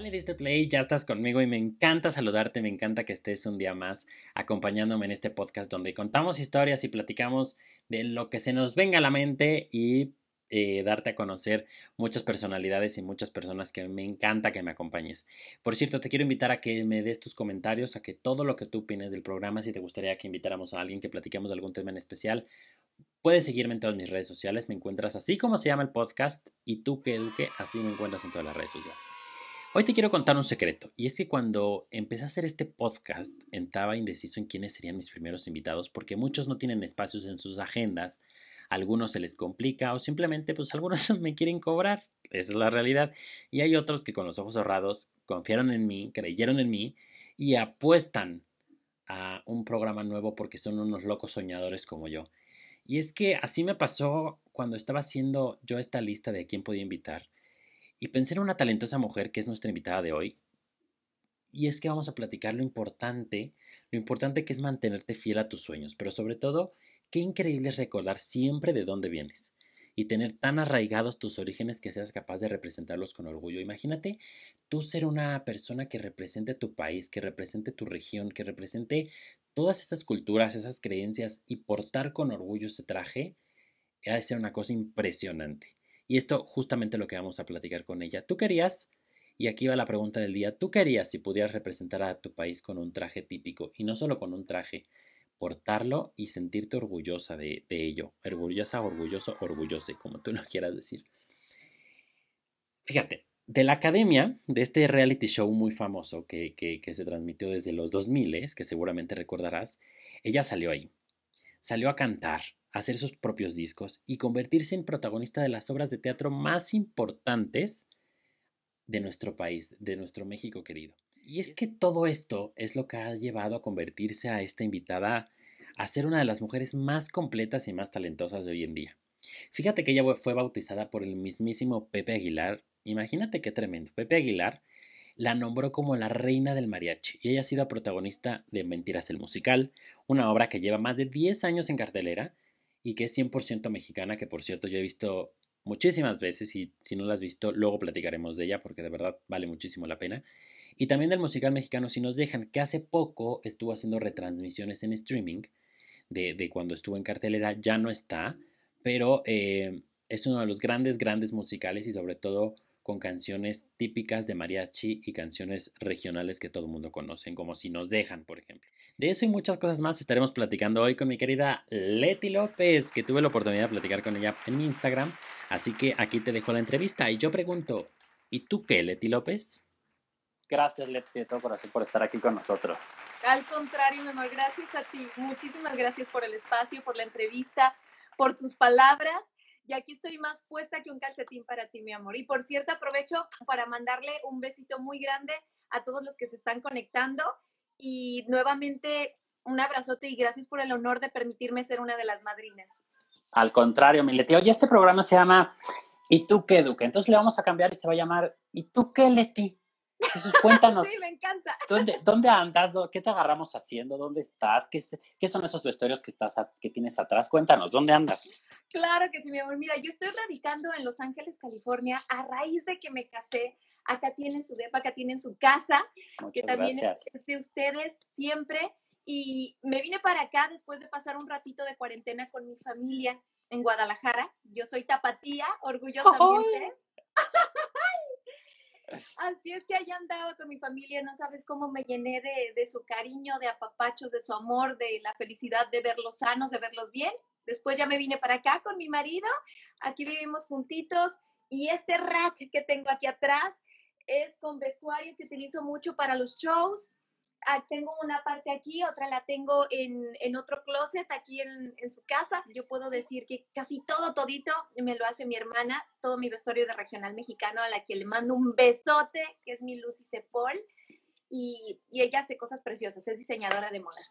de Play, ya estás conmigo y me encanta saludarte, me encanta que estés un día más acompañándome en este podcast donde contamos historias y platicamos de lo que se nos venga a la mente y eh, darte a conocer muchas personalidades y muchas personas que me encanta que me acompañes. Por cierto, te quiero invitar a que me des tus comentarios, a que todo lo que tú opines del programa, si te gustaría que invitáramos a alguien que platiquemos de algún tema en especial, puedes seguirme en todas mis redes sociales, me encuentras así como se llama el podcast y tú que eduque, así me encuentras en todas las redes sociales. Hoy te quiero contar un secreto, y es que cuando empecé a hacer este podcast, estaba indeciso en quiénes serían mis primeros invitados, porque muchos no tienen espacios en sus agendas, algunos se les complica o simplemente pues algunos me quieren cobrar, esa es la realidad, y hay otros que con los ojos cerrados confiaron en mí, creyeron en mí y apuestan a un programa nuevo porque son unos locos soñadores como yo. Y es que así me pasó cuando estaba haciendo yo esta lista de quién podía invitar y pensé en una talentosa mujer que es nuestra invitada de hoy. Y es que vamos a platicar lo importante, lo importante que es mantenerte fiel a tus sueños, pero sobre todo, qué increíble es recordar siempre de dónde vienes y tener tan arraigados tus orígenes que seas capaz de representarlos con orgullo. Imagínate tú ser una persona que represente tu país, que represente tu región, que represente todas esas culturas, esas creencias y portar con orgullo ese traje, ha de ser una cosa impresionante. Y esto justamente lo que vamos a platicar con ella. ¿Tú querías? Y aquí va la pregunta del día. ¿Tú querías si pudieras representar a tu país con un traje típico? Y no solo con un traje, portarlo y sentirte orgullosa de, ello. Orgullosa, orgulloso, orgullose, como tú lo quieras decir. Fíjate, de la academia, de este reality show muy famoso que, que, que se transmitió desde los 2000, que seguramente recordarás, ella salió ahí. Salió a cantar, hacer sus propios discos y convertirse en protagonista de las obras de teatro más importantes de nuestro país, de nuestro México querido. Y es que todo esto es lo que ha llevado a convertirse a esta invitada a ser una de las mujeres más completas y más talentosas de hoy en día. Fíjate que ella fue bautizada por el mismísimo Pepe Aguilar. Imagínate qué tremendo. Pepe Aguilar la nombró como la reina del mariachi y ella ha sido protagonista de Mentiras el Musical, una obra que lleva más de 10 años en cartelera y que es 100% mexicana, que por cierto yo he visto muchísimas veces y si no la has visto, luego platicaremos de ella porque de verdad vale muchísimo la pena. Y también del musical mexicano Si nos dejan, que hace poco estuvo haciendo retransmisiones en streaming de, cuando estuvo en cartelera, ya no está, pero eh, es uno de los grandes, grandes musicales y sobre todo con canciones típicas de mariachi y canciones regionales que todo el mundo conoce, como Si nos dejan, por ejemplo. De eso y muchas cosas más estaremos platicando hoy con mi querida Leti López, que tuve la oportunidad de platicar con ella en mi Instagram. Así que aquí te dejo la entrevista y yo pregunto, ¿y tú qué, Leti López? Gracias, Leti, de todo corazón por estar aquí con nosotros. Al contrario, mi amor, gracias a ti. Muchísimas gracias por el espacio, por la entrevista, por tus palabras y aquí estoy más puesta que un calcetín para ti, mi amor. Y por cierto, aprovecho para mandarle un besito muy grande a todos los que se están conectando y nuevamente un abrazote y gracias por el honor de permitirme ser una de las madrinas. Al contrario, mi Leti. Oye, este programa se llama ¿Y tú qué, Duque? Entonces le vamos a cambiar y se va a llamar ¿Y tú qué, Leti? Entonces, cuéntanos. sí, me encanta. ¿dónde, ¿Dónde andas? ¿Qué te agarramos haciendo? ¿Dónde estás? ¿Qué, qué son esos vestuarios que, estás que tienes atrás? Cuéntanos, ¿dónde andas? Claro que sí, mi amor. Mira, yo estoy radicando en Los Ángeles, California, a raíz de que me casé. Acá tienen su depa, acá tienen su casa, que también es de ustedes siempre. Y me vine para acá después de pasar un ratito de cuarentena con mi familia en Guadalajara. Yo soy tapatía, orgullosamente. Así es que allá andaba con mi familia, no sabes cómo me llené de, su cariño, de apapachos, de su amor, de la felicidad de verlos sanos, de verlos bien. Después ya me vine para acá con mi marido, aquí vivimos juntitos y este rack que tengo aquí atrás es con vestuario que utilizo mucho para los shows, Ah, tengo una parte aquí, otra la tengo en, otro closet aquí en, su casa. Yo puedo decir que casi todo, todito, me lo hace mi hermana, todo mi vestuario de regional mexicano, a la que le mando un besote, que es mi Lucy Cepol, y, y ella hace cosas preciosas, es diseñadora de modas.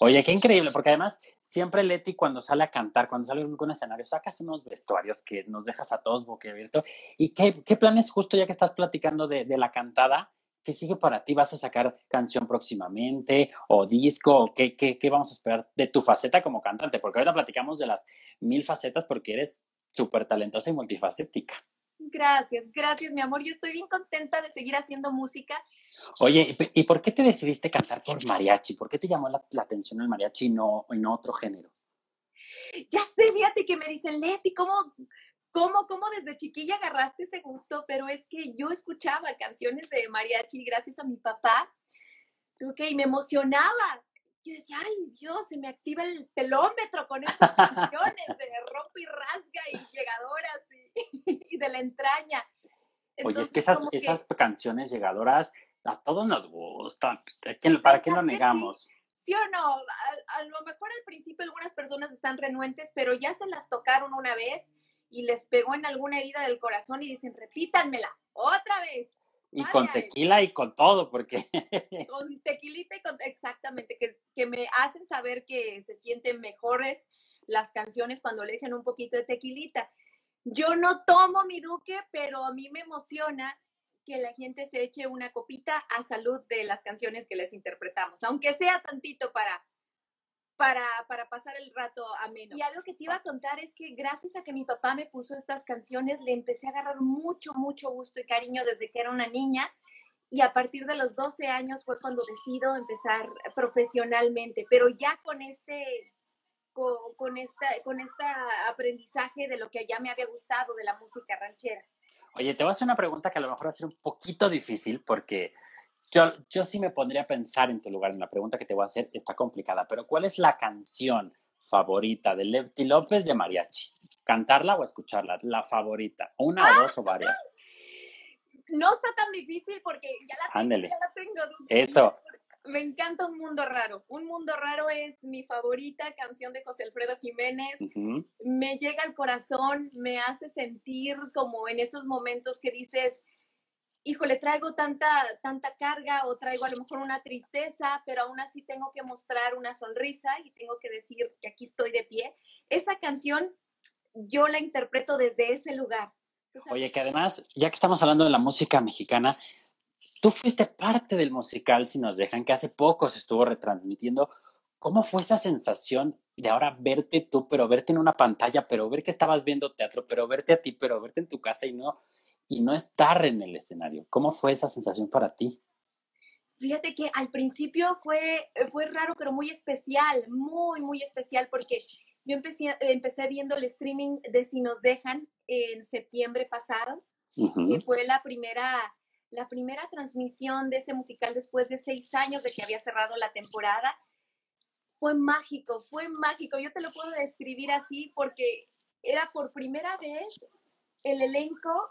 Oye, qué increíble, porque además siempre Leti cuando sale a cantar, cuando sale un escenario, sacas unos vestuarios que nos dejas a todos boquiabiertos. ¿Y qué, qué planes, justo ya que estás platicando de, de la cantada, ¿Qué sigue para ti? ¿Vas a sacar canción próximamente o disco? qué, qué, qué, vamos a esperar de tu faceta como cantante? Porque ahorita platicamos de las mil facetas porque eres súper talentosa y multifacética. Gracias, gracias, mi amor. Yo estoy bien contenta de seguir haciendo música. Oye, ¿y por qué te decidiste cantar por mariachi? ¿Por qué te llamó la, atención el mariachi y no, y no otro género? Ya sé, fíjate que me dicen, Leti, ¿cómo, cómo, cómo desde chiquilla agarraste ese gusto? Pero es que yo escuchaba canciones de mariachi gracias a mi papá, ok, y me emocionaba. Yo decía, ay Dios, se me activa el pelómetro con estas canciones de rompe y rasga y llegadoras y, de la entraña. Oye, es que esas, esas canciones llegadoras a todos nos gustan. ¿Para qué lo negamos? Sí, o no? A, a, lo mejor al principio algunas personas están renuentes, pero ya se las tocaron una vez y les pegó en alguna herida del corazón y dicen, repítanmela otra vez. Y con tequila y con todo, porque... Con tequilita y con... Exactamente, que, que me hacen saber que se sienten mejores las canciones cuando le echan un poquito de tequilita. Yo no tomo mi duque, pero a mí me emociona que la gente se eche una copita a salud de las canciones que les interpretamos, aunque sea tantito para, para, para pasar el rato ameno. Y algo que te iba a contar es que gracias a que mi papá me puso estas canciones, le empecé a agarrar mucho, mucho gusto y cariño desde que era una niña. Y a partir de los 12 años fue cuando decido empezar profesionalmente, pero ya con este con, con, esta, con este aprendizaje de lo que ya me había gustado de la música ranchera. Oye, te voy a hacer una pregunta que a lo mejor va a ser un poquito difícil porque yo, yo sí me pondría a pensar en tu lugar. En la pregunta que te voy a hacer está complicada, pero ¿cuál es la canción favorita de Lefty López de mariachi? ¿Cantarla o escucharla? La favorita. ¿Una o dos o varias? No está tan difícil porque ya la tengo. Ya la tengo Eso. Me encanta Un Mundo Raro. Un Mundo Raro es mi favorita canción de José Alfredo Jiménez. Me llega al corazón, me hace sentir como en esos momentos que dices, híjole, traigo tanta, tanta carga o traigo a lo mejor una tristeza, pero aún así tengo que mostrar una sonrisa y tengo que decir que aquí estoy de pie. Esa canción yo la interpreto desde ese lugar. Oye, que además, ya que estamos hablando de la música mexicana, Tú fuiste parte del musical, si nos dejan, que hace poco se estuvo retransmitiendo. ¿Cómo fue esa sensación de ahora verte tú, pero verte en una pantalla, pero ver que estabas viendo teatro, pero verte a ti, pero verte en tu casa y no, y no estar en el escenario? ¿Cómo fue esa sensación para ti? Fíjate que al principio fue, fue raro, pero muy especial, muy, muy especial, porque yo empecé, empecé viendo el streaming de Si nos dejan en septiembre pasado, que fue la primera la primera transmisión de ese musical después de seis años de que había cerrado la temporada. Fue mágico, fue mágico. Yo te lo puedo describir así porque era por primera vez el elenco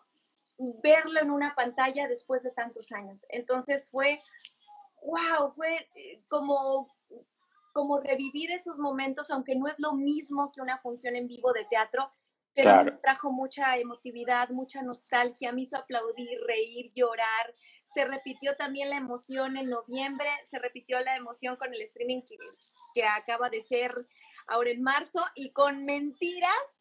verlo en una pantalla después de tantos años. Entonces fue, wow, fue eh, como, como revivir esos momentos, aunque no es lo mismo que una función en vivo de teatro, pero me trajo mucha emotividad, mucha nostalgia, me hizo aplaudir, reír, llorar. Se repitió también la emoción en noviembre, se repitió la emoción con el streaming que, que acaba de ser ahora en marzo y con mentiras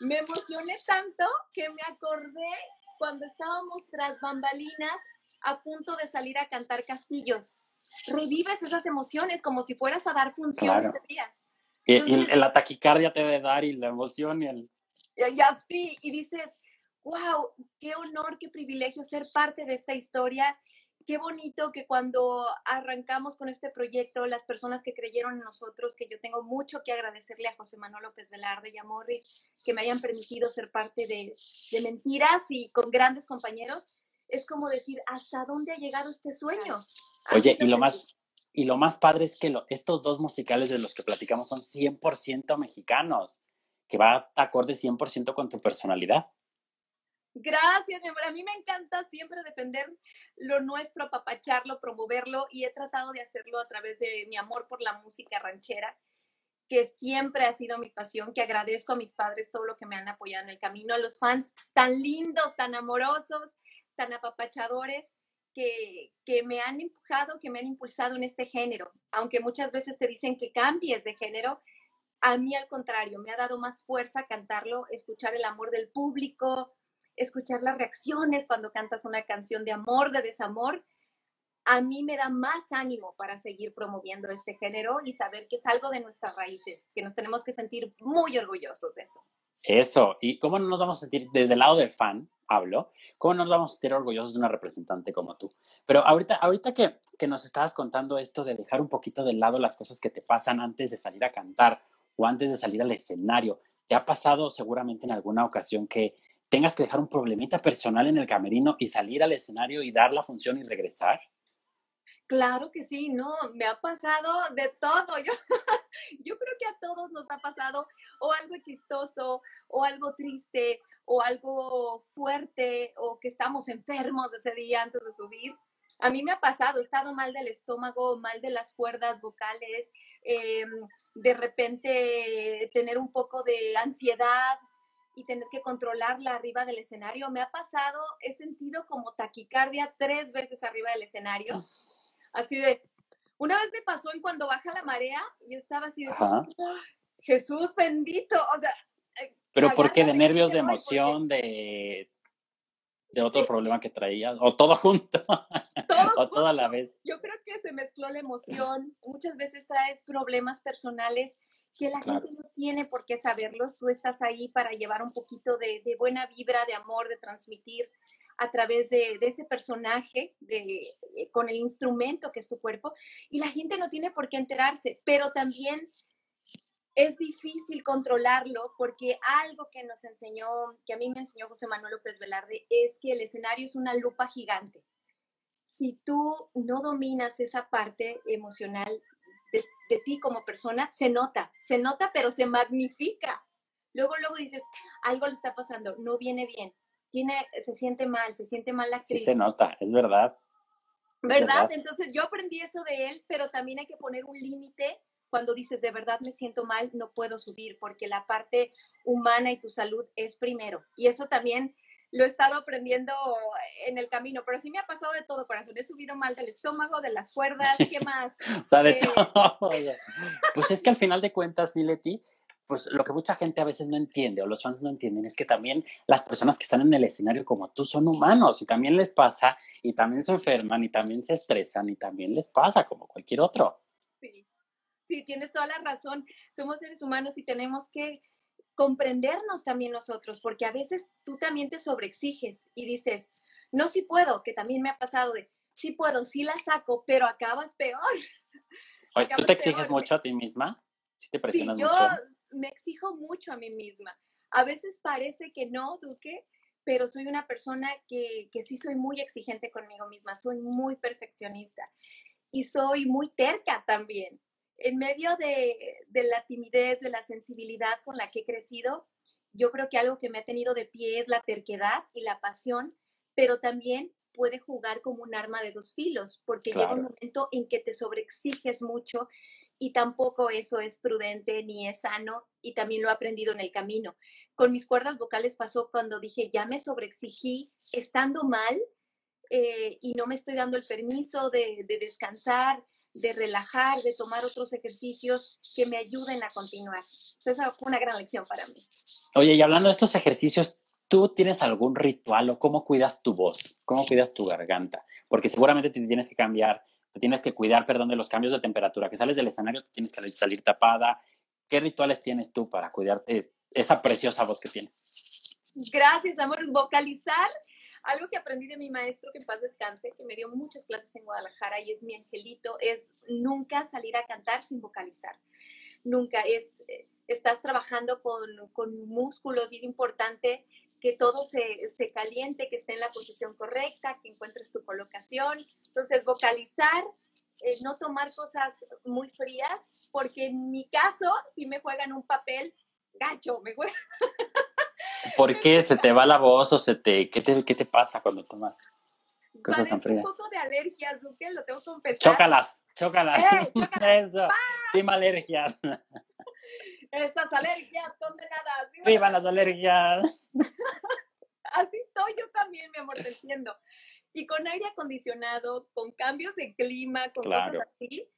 me emocioné tanto que me acordé cuando estábamos tras bambalinas a punto de salir a cantar castillos. Revives esas emociones como si fueras a dar función ese día. y, la taquicardia te debe dar y la emoción y el y así, y dices, wow, qué honor, qué privilegio ser parte de esta historia. Qué bonito que cuando arrancamos con este proyecto, las personas que creyeron en nosotros, que yo tengo mucho que agradecerle a José Manuel López Velarde y a Morris, que me hayan permitido ser parte de, de Mentiras y con grandes compañeros, es como decir, ¿hasta dónde ha llegado este sueño? Oye, y lo más, y lo más padre es que estos dos musicales de los que platicamos son 100% mexicanos que va acorde 100% con tu personalidad. Gracias, mi amor. A mí me encanta siempre defender lo nuestro, apapacharlo, promoverlo y he tratado de hacerlo a través de mi amor por la música ranchera, que siempre ha sido mi pasión, que agradezco a mis padres todo lo que me han apoyado en el camino, a los fans tan lindos, tan amorosos, tan apapachadores, que, que me han empujado, que me han impulsado en este género. Aunque muchas veces te dicen que cambies de género, a mí al contrario, me ha dado más fuerza cantarlo, escuchar el amor del público, escuchar las reacciones cuando cantas una canción de amor, de desamor. a mí me da más ánimo para seguir promoviendo este género y saber que es algo de nuestras raíces, que nos tenemos que sentir muy orgullosos de eso. Eso, ¿y cómo no nos vamos a sentir desde el lado del fan? Hablo, ¿cómo no nos vamos a sentir orgullosos de una representante como tú? Pero ahorita, ahorita que, que nos estabas contando esto de dejar un poquito de lado las cosas que te pasan antes de salir a cantar o antes de salir al escenario, ¿te ha pasado seguramente en alguna ocasión que tengas que dejar un problemita personal en el camerino y salir al escenario y dar la función y regresar? Claro que sí, no, me ha pasado de todo. Yo, yo creo que a todos nos ha pasado o algo chistoso, o algo triste, o algo fuerte, o que estamos enfermos ese día antes de subir. A mí me ha pasado, he estado mal del estómago, mal de las cuerdas vocales, em, de repente tener un poco de ansiedad y tener que controlarla arriba del escenario. Me ha pasado, he sentido como taquicardia tres veces arriba del escenario Así de, una vez me pasó en cuando baja la marea, yo estaba así de, Jesús bendito, o sea. Eh, Pero ¿por qué? ¿De nervios, de emoción, de, de otro problema que traías? ¿O todo junto? Todo ¿O todo a la vez? Yo creo que se mezcló la emoción. Muchas veces traes problemas personales que la gente no tiene por qué saberlos. Tú estás ahí para llevar un poquito de, de buena vibra, de amor, de transmitir a través de, ese personaje, de, eh, con el instrumento que es tu cuerpo, y la gente no tiene por qué enterarse, pero también es difícil controlarlo porque algo que nos enseñó, que a mí me enseñó José Manuel López Velarde, es que el escenario es una lupa gigante. Si tú no dominas esa parte emocional de, de ti como persona, se nota, se nota, pero se magnifica. Luego, luego dices, algo le está pasando, no viene bien, tiene, se siente mal, se siente mal la actriz. Sí se nota, es verdad. ¿Verdad? Entonces yo aprendí eso de él, pero también hay que poner un límite cuando dices, de verdad me siento mal, no puedo subir, porque la parte humana y tu salud es primero. Y eso también lo he estado aprendiendo en el camino, pero sí me ha pasado de todo, corazón. He subido mal del estómago, de las cuerdas, ¿qué más? o sea, de eh, todo. Pues es que al final de cuentas, Mileti, pues lo que mucha gente a veces no entiende o los fans no entienden es que también las personas que están en el escenario como tú son humanos y también les pasa y también se enferman y también se estresan y también les pasa como cualquier otro. Sí, sí, tienes toda la razón. Somos seres humanos y tenemos que comprendernos también nosotros, porque a veces tú también te sobreexiges y dices, no, sí puedo, que también me ha pasado de, sí puedo, sí la saco, pero acabas peor. ¿Tú te exiges mucho a ti misma? ¿Sí te presionas sí, yo, me exijo mucho a mí misma. A veces parece que no, Duque, pero soy una persona que, que sí soy muy exigente conmigo misma, soy muy perfeccionista y soy muy terca también. En medio de, de la timidez, de la sensibilidad con la que he crecido, yo creo que algo que me ha tenido de pie es la terquedad y la pasión, pero también puede jugar como un arma de dos filos, porque llega un momento en que te sobreexiges mucho y tampoco eso es prudente ni es sano y también lo he aprendido en el camino. Con mis cuerdas vocales pasó cuando dije, ya me sobreexigí estando mal eh, y no me estoy dando el permiso de, descansar, de relajar, de tomar otros ejercicios que me ayuden a continuar. Esa fue una gran lección para mí. Oye, y hablando de estos ejercicios, ¿tú tienes algún ritual o cómo cuidas tu voz? ¿Cómo cuidas tu garganta? Porque seguramente te tienes que cambiar te tienes que cuidar, perdón, de los cambios de temperatura, que sales del escenario, te tienes que salir tapada. ¿Qué rituales tienes tú para cuidarte esa preciosa voz que tienes? Gracias, amor. Vocalizar, algo que aprendí de mi maestro, que en paz descanse, que me dio muchas clases en Guadalajara y es mi angelito, es nunca salir a cantar sin vocalizar. Nunca es, eh, estás trabajando con, con músculos y es importante que todo se, se, caliente, que esté en la posición correcta, que encuentres tu colocación. Entonces, vocalizar, eh, no tomar cosas muy frías, porque en mi caso, si me juegan un papel gacho, me juegan. ¿Por qué? ¿Se te va la voz o se te... ¿Qué te, qué te pasa cuando tomas cosas tan frías? un poco de alergias, ¿ok? Lo tengo que confesar. Chócalas, chócalas. ¡Eh, Eso, alergias. Esas alergias condenadas. ¡Viva las alergias! Así estoy yo también, mi amor, te entiendo. Y con aire acondicionado, con cambios de clima, con cosas así,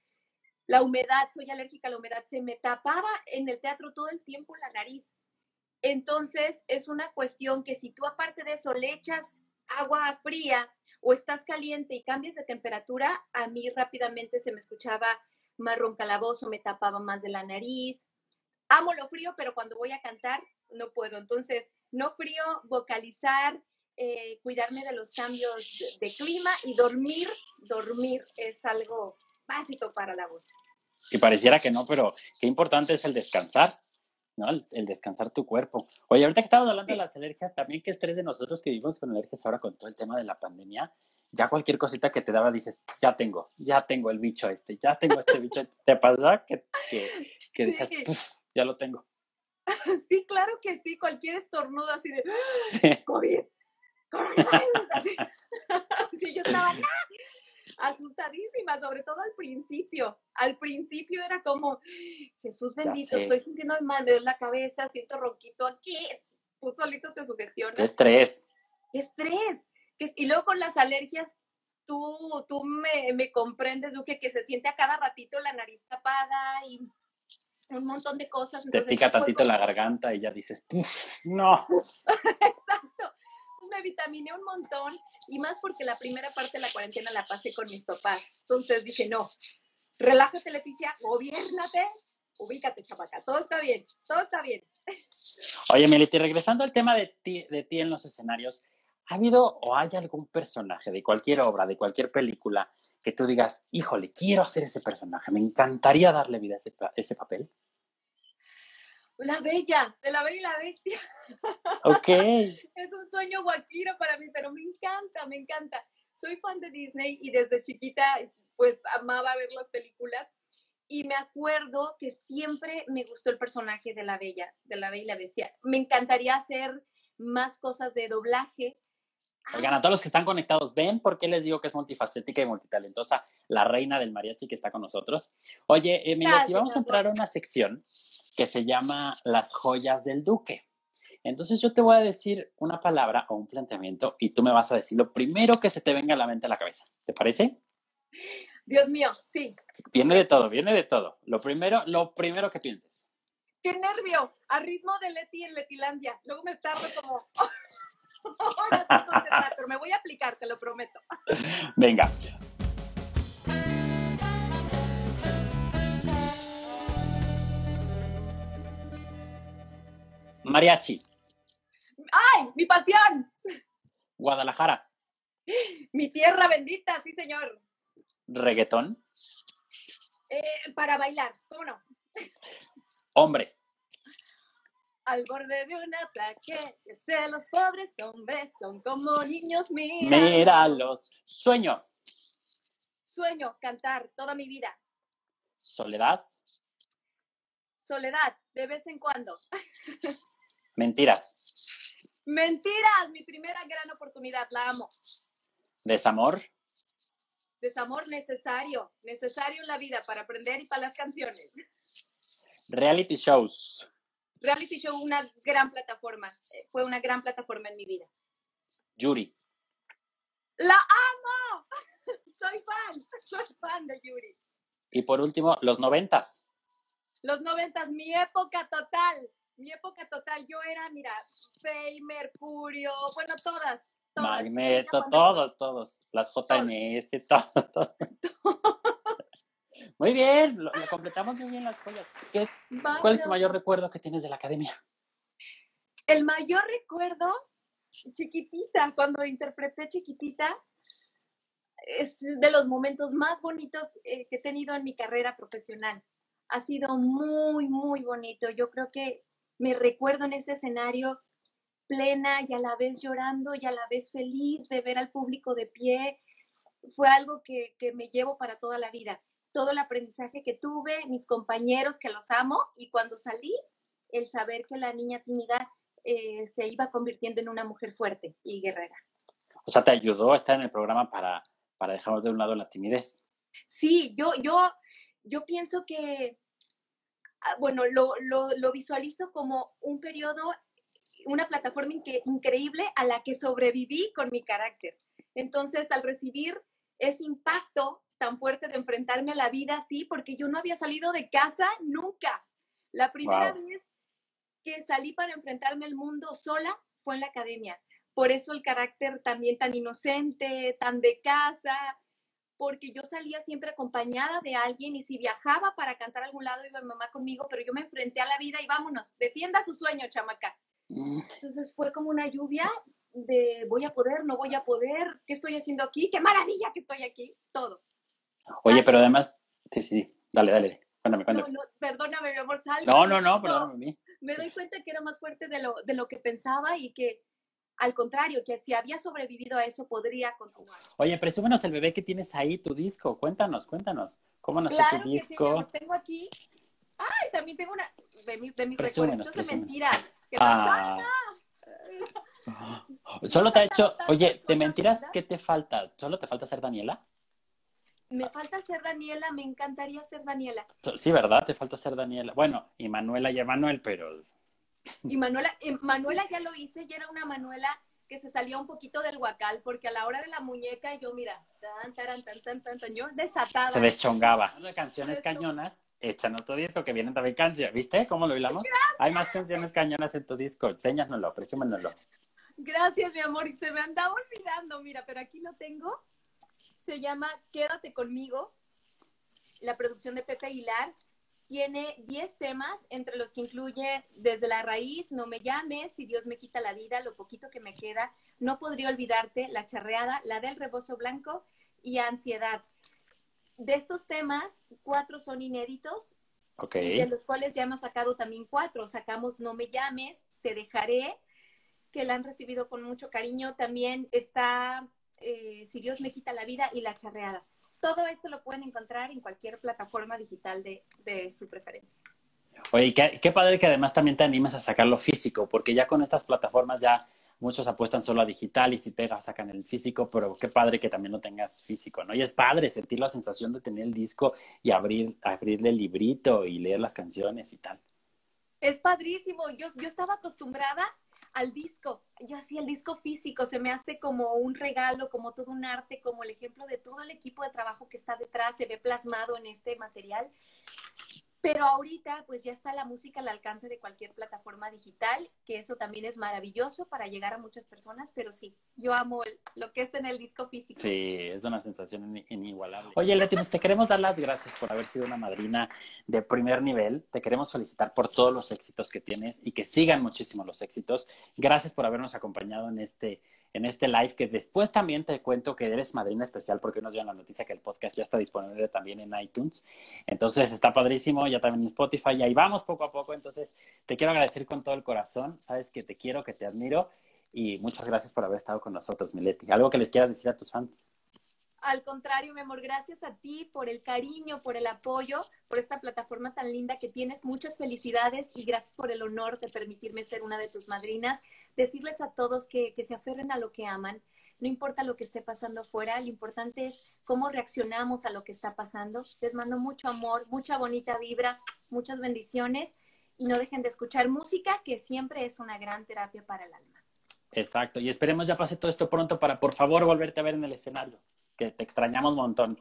la humedad, soy alérgica a la humedad, se me tapaba en el teatro todo el tiempo la nariz. Entonces, es una cuestión que si tú aparte de eso le echas agua fría o estás caliente y cambias de temperatura, a mí rápidamente se me escuchaba marrón calabozo, me tapaba más de la nariz. Amo lo frío, pero cuando voy a cantar no puedo. Entonces, no frío, vocalizar, eh, cuidarme de los cambios de, de clima y dormir, dormir es algo básico para la voz. Y pareciera que no, pero qué importante es el descansar. ¿No? El, descansar tu cuerpo. Oye, ahorita que estamos hablando de las alergias, también qué estrés de nosotros que vivimos con alergias ahora con todo el tema de la pandemia, ya cualquier cosita que te daba dices, ya tengo, ya tengo el bicho este, ya tengo este bicho. ¿Te pasa que, que, que dices, ya lo tengo? Sí, claro que sí, cualquier estornudo así de sí. COVID, coronavirus, así. sí, yo estaba asustadísima, sobre todo al principio. Al principio era como, Jesús bendito, estoy sintiendo mal, me la cabeza, siento ronquito aquí. Tú solito te sugestionas. Qué estrés. Qué estrés. Y luego con las alergias, tú, tú me, me comprendes, Duque, que se siente a cada ratito la nariz tapada y un montón de cosas. Entonces, te pica tantito la garganta y ya dices, no. Exacto me vitaminé un montón y más porque la primera parte de la cuarentena la pasé con mis papás. Entonces dije, no, relájate, Leticia, gobiernate, ubícate, chapaca, todo está bien, todo está bien. Oye, Meliti, regresando al tema de ti, de ti en los escenarios, ¿ha habido o hay algún personaje de cualquier obra, de cualquier película, que tú digas, híjole, quiero hacer ese personaje, me encantaría darle vida a ese, ese papel? La Bella, de la Bella y la Bestia. Ok. es un sueño guaquiro para mí, pero me encanta, me encanta. Soy fan de Disney y desde chiquita pues amaba ver las películas y me acuerdo que siempre me gustó el personaje de la Bella, de la Bella y la Bestia. Me encantaría hacer más cosas de doblaje. Oigan, a todos los que están conectados, ¿ven por qué les digo que es multifacética y multitalentosa la reina del mariachi que está con nosotros? Oye, Emilia, vamos a entrar a una sección que se llama Las joyas del duque. Entonces yo te voy a decir una palabra o un planteamiento y tú me vas a decir lo primero que se te venga a la mente a la cabeza. ¿Te parece? Dios mío, sí. Viene de todo, viene de todo. Lo primero, lo primero que pienses. ¡Qué nervio! A ritmo de Leti en Letilandia. Luego me tardo como... Ahora pero me voy a aplicar, te lo prometo. Venga, Mariachi. ¡Ay, mi pasión! Guadalajara. Mi tierra bendita, sí, señor. Reggaetón. Eh, para bailar, ¿cómo no? Hombres. Al borde de un ataque, que sé, los pobres hombres son como niños, mira. Míralos. Sueño. Sueño, cantar toda mi vida. Soledad. Soledad, de vez en cuando. Mentiras. Mentiras, mi primera gran oportunidad, la amo. Desamor. Desamor necesario, necesario en la vida para aprender y para las canciones. Reality shows. Reality show, una gran plataforma. Eh, fue una gran plataforma en mi vida. Yuri. ¡La amo! Soy fan, soy fan de Yuri. Y por último, los noventas. Los noventas, mi época total, mi época total. Yo era, mira, Fey, Mercurio, bueno, todas. todas. Magneto, todos, todos. Las JNS, todo, todo. muy bien, lo, completamos muy bien las joyas. ¿Cuál es tu mayor recuerdo que tienes de la academia? El mayor recuerdo, chiquitita, cuando interpreté chiquitita, es de los momentos más bonitos eh, que he tenido en mi carrera profesional ha sido muy, muy bonito. Yo creo que me recuerdo en ese escenario plena y a la vez llorando y a la vez feliz de ver al público de pie. Fue algo que, me llevo para toda la vida. Todo el aprendizaje que tuve, mis compañeros que los amo y cuando salí, el saber que la niña tímida eh, se iba convirtiendo en una mujer fuerte y guerrera. O sea, ¿te ayudó a estar en el programa para, para dejar de un lado la timidez? Sí, yo, yo yo pienso que, ah, bueno, lo, lo, visualizo como un periodo, una plataforma increíble a la que sobreviví con mi carácter. Entonces, al recibir ese impacto tan fuerte de enfrentarme a la vida así, porque yo no había salido de casa nunca. La primera vez que salí para enfrentarme al mundo sola fue en la academia por eso el carácter también tan inocente, tan de casa, porque yo salía siempre acompañada de alguien y si viajaba para cantar a algún lado iba mi mamá conmigo, pero yo me enfrenté a la vida y vámonos, defienda su sueño, chamaca. Mm. Entonces fue como una lluvia de voy a poder, no voy a poder, ¿qué estoy haciendo aquí? ¡Qué maravilla que estoy aquí! Todo. Oye, pero además, sí, sí, dale, dale, cuéntame, cuéntame. No, no, perdóname, mi amor, sal. No, no, no, perdóname a mí. Me doy cuenta que era más fuerte de lo, de lo que pensaba y que al contrario, que si había sobrevivido a eso, podría continuar. Oye, presúmenos el bebé que tienes ahí, tu disco. Cuéntanos, cuéntanos. ¿Cómo nació tu disco? Sí, tengo aquí. Ay, también tengo una de mis, de mis recuerdos de mentiras. ¿Qué ah. Solo te ha hecho, oye, de mentiras, ¿qué te falta? ¿Solo te falta ser Daniela? Me falta ser Daniela, me encantaría ser Daniela. Sí, ¿verdad? Te falta ser Daniela. Bueno, y Manuela y Emanuel, pero y Manuela, eh, Manuela ya lo hice y era una Manuela que se salía un poquito del huacal, porque a la hora de la muñeca yo, mira, tan, tan, tan, tan, tan, tan yo desatada. Se deschongaba. De canciones cañonas, échanos tu disco, que vienen también canciones. ¿Viste cómo lo hilamos? Hay más canciones cañonas en tu disco. Enséñanoslo, presúmenoslo. Gracias, mi amor. Y se me andaba olvidando, mira, pero aquí lo tengo. Se llama Quédate conmigo. La producción de Pepe Aguilar tiene 10 temas, entre los que incluye Desde la raíz, No me llames, Si Dios me quita la vida, Lo poquito que me queda, No podría olvidarte, La charreada, La del rebozo blanco y Ansiedad. De estos temas, cuatro son inéditos, okay. de los cuales ya hemos sacado también cuatro. Sacamos No me llames, Te dejaré, que la han recibido con mucho cariño. También está eh, Si Dios me quita la vida y La charreada. Todo esto lo pueden encontrar en cualquier plataforma digital de, su preferencia. Oye, qué, padre que además también te animes a sacarlo físico, porque ya con estas plataformas ya muchos apuestan solo a digital y si te sacan el físico, pero qué padre que también lo tengas físico, ¿no? Y es padre sentir la sensación de tener el disco y abrir, abrirle el librito y leer las canciones y tal. Es padrísimo. Yo, yo estaba acostumbrada al disco. Yo hacía el disco físico, se me hace como un regalo, como todo un arte, como el ejemplo de todo el equipo de trabajo que está detrás, se ve plasmado en este material. Pero ahorita pues ya está la música al alcance de cualquier plataforma digital, que eso también es maravilloso para llegar a muchas personas, pero sí, yo amo lo que está en el disco físico. Sí, es una sensación inigualable. Oye, Leti, pues te queremos dar las gracias por haber sido una madrina de primer nivel. Te queremos felicitar por todos los éxitos que tienes y que sigan muchísimo los éxitos. Gracias por habernos acompañado en este en este live, que después también te cuento que eres madrina especial porque nos dio la noticia que el podcast ya está disponible también en iTunes. Entonces está padrísimo, ya también en Spotify, y ahí vamos poco a poco. Entonces te quiero agradecer con todo el corazón, sabes que te quiero, que te admiro y muchas gracias por haber estado con nosotros, Mileti. ¿Algo que les quieras decir a tus fans? Al contrario, mi amor, gracias a ti por el cariño, por el apoyo, por esta plataforma tan linda que tienes. Muchas felicidades y gracias por el honor de permitirme ser una de tus madrinas. Decirles a todos que, se aferren a lo que aman. No importa lo que esté pasando afuera, lo importante es cómo reaccionamos a lo que está pasando. Les mando mucho amor, mucha bonita vibra, muchas bendiciones y no dejen de escuchar música, que siempre es una gran terapia para el alma. Exacto, y esperemos ya pase todo esto pronto para por favor volverte a ver en el escenario que te extrañamos un montón.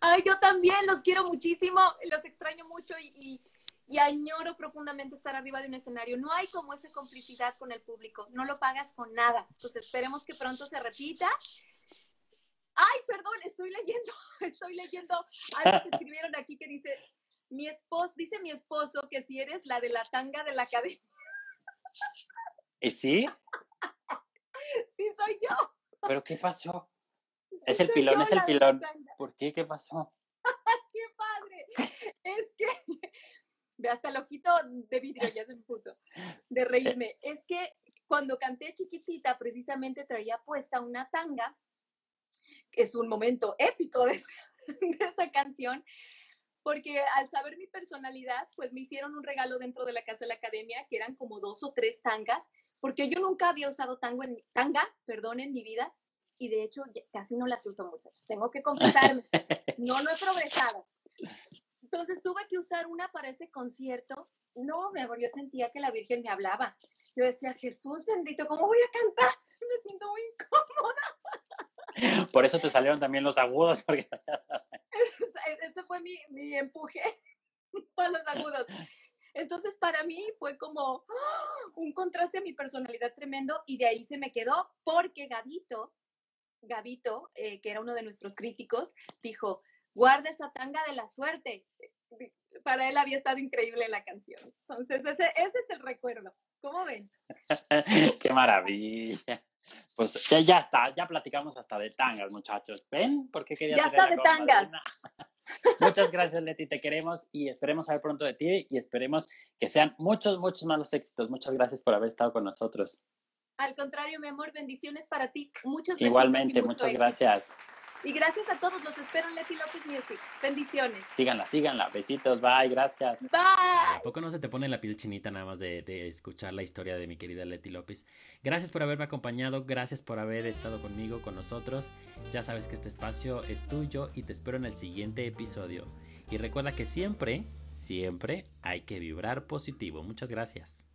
Ay, yo también los quiero muchísimo, los extraño mucho y, y, añoro profundamente estar arriba de un escenario. No hay como esa complicidad con el público, no lo pagas con nada. Entonces esperemos que pronto se repita. Ay, perdón, estoy leyendo, estoy leyendo algo que escribieron aquí que dice, mi esposo, dice mi esposo que si eres la de la tanga de la academia. ¿Y sí? sí, soy yo. ¿Pero qué pasó? Es el pilón, es el pilón. ¿Por qué? ¿Qué pasó? ¡Qué padre! Es que, ve hasta el ojito de vidrio ya se me puso, de reírme. Es que cuando canté chiquitita, precisamente traía puesta una tanga, que es un momento épico de esa, canción, porque al saber mi personalidad, pues me hicieron un regalo dentro de la casa de la academia, que eran como dos o tres tangas, porque yo nunca había usado tango en, tanga, perdón, en mi vida, y de hecho casi no las uso mucho. Tengo que confesarme, no lo he progresado. Entonces tuve que usar una para ese concierto. No, mi amor, yo sentía que la Virgen me hablaba. Yo decía, Jesús bendito, ¿cómo voy a cantar? Me siento muy incómoda. Por eso te salieron también los agudos. Porque... Ese fue mi, mi empuje para los agudos. Entonces, para mí fue como, ¡ah! un contraste a mi personalidad tremendo y de ahí se me quedó porque Gabito, Gabito, eh, que era uno de nuestros críticos, dijo, guarda esa tanga de la suerte. Para él había estado increíble la canción. Entonces, ese, ese es el recuerdo. ¿Cómo ven? Qué maravilla. Pues ya, ya está, ya platicamos hasta de tangas, muchachos. ¿Ven? ¿Por qué quería Ya está de tangas. Muchas gracias, Leti, te queremos y esperemos saber pronto de ti y esperemos que sean muchos, muchos malos éxitos. Muchas gracias por haber estado con nosotros. Al contrario, mi amor, bendiciones para ti. Muchas gracias. Igualmente, muchas gracias. Y gracias a todos. Los espero en Leti López Music. Bendiciones. Síganla, síganla. Besitos. Bye. Gracias. Bye. ¿A poco no se te pone la piel chinita nada más de, de, escuchar la historia de mi querida Leti López? Gracias por haberme acompañado. Gracias por haber estado conmigo, con nosotros. Ya sabes que este espacio es tuyo y te espero en el siguiente episodio. Y recuerda que siempre, siempre hay que vibrar positivo. Muchas gracias.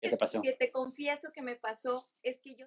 ¿Qué te pasó? Que te confieso que me pasó es que yo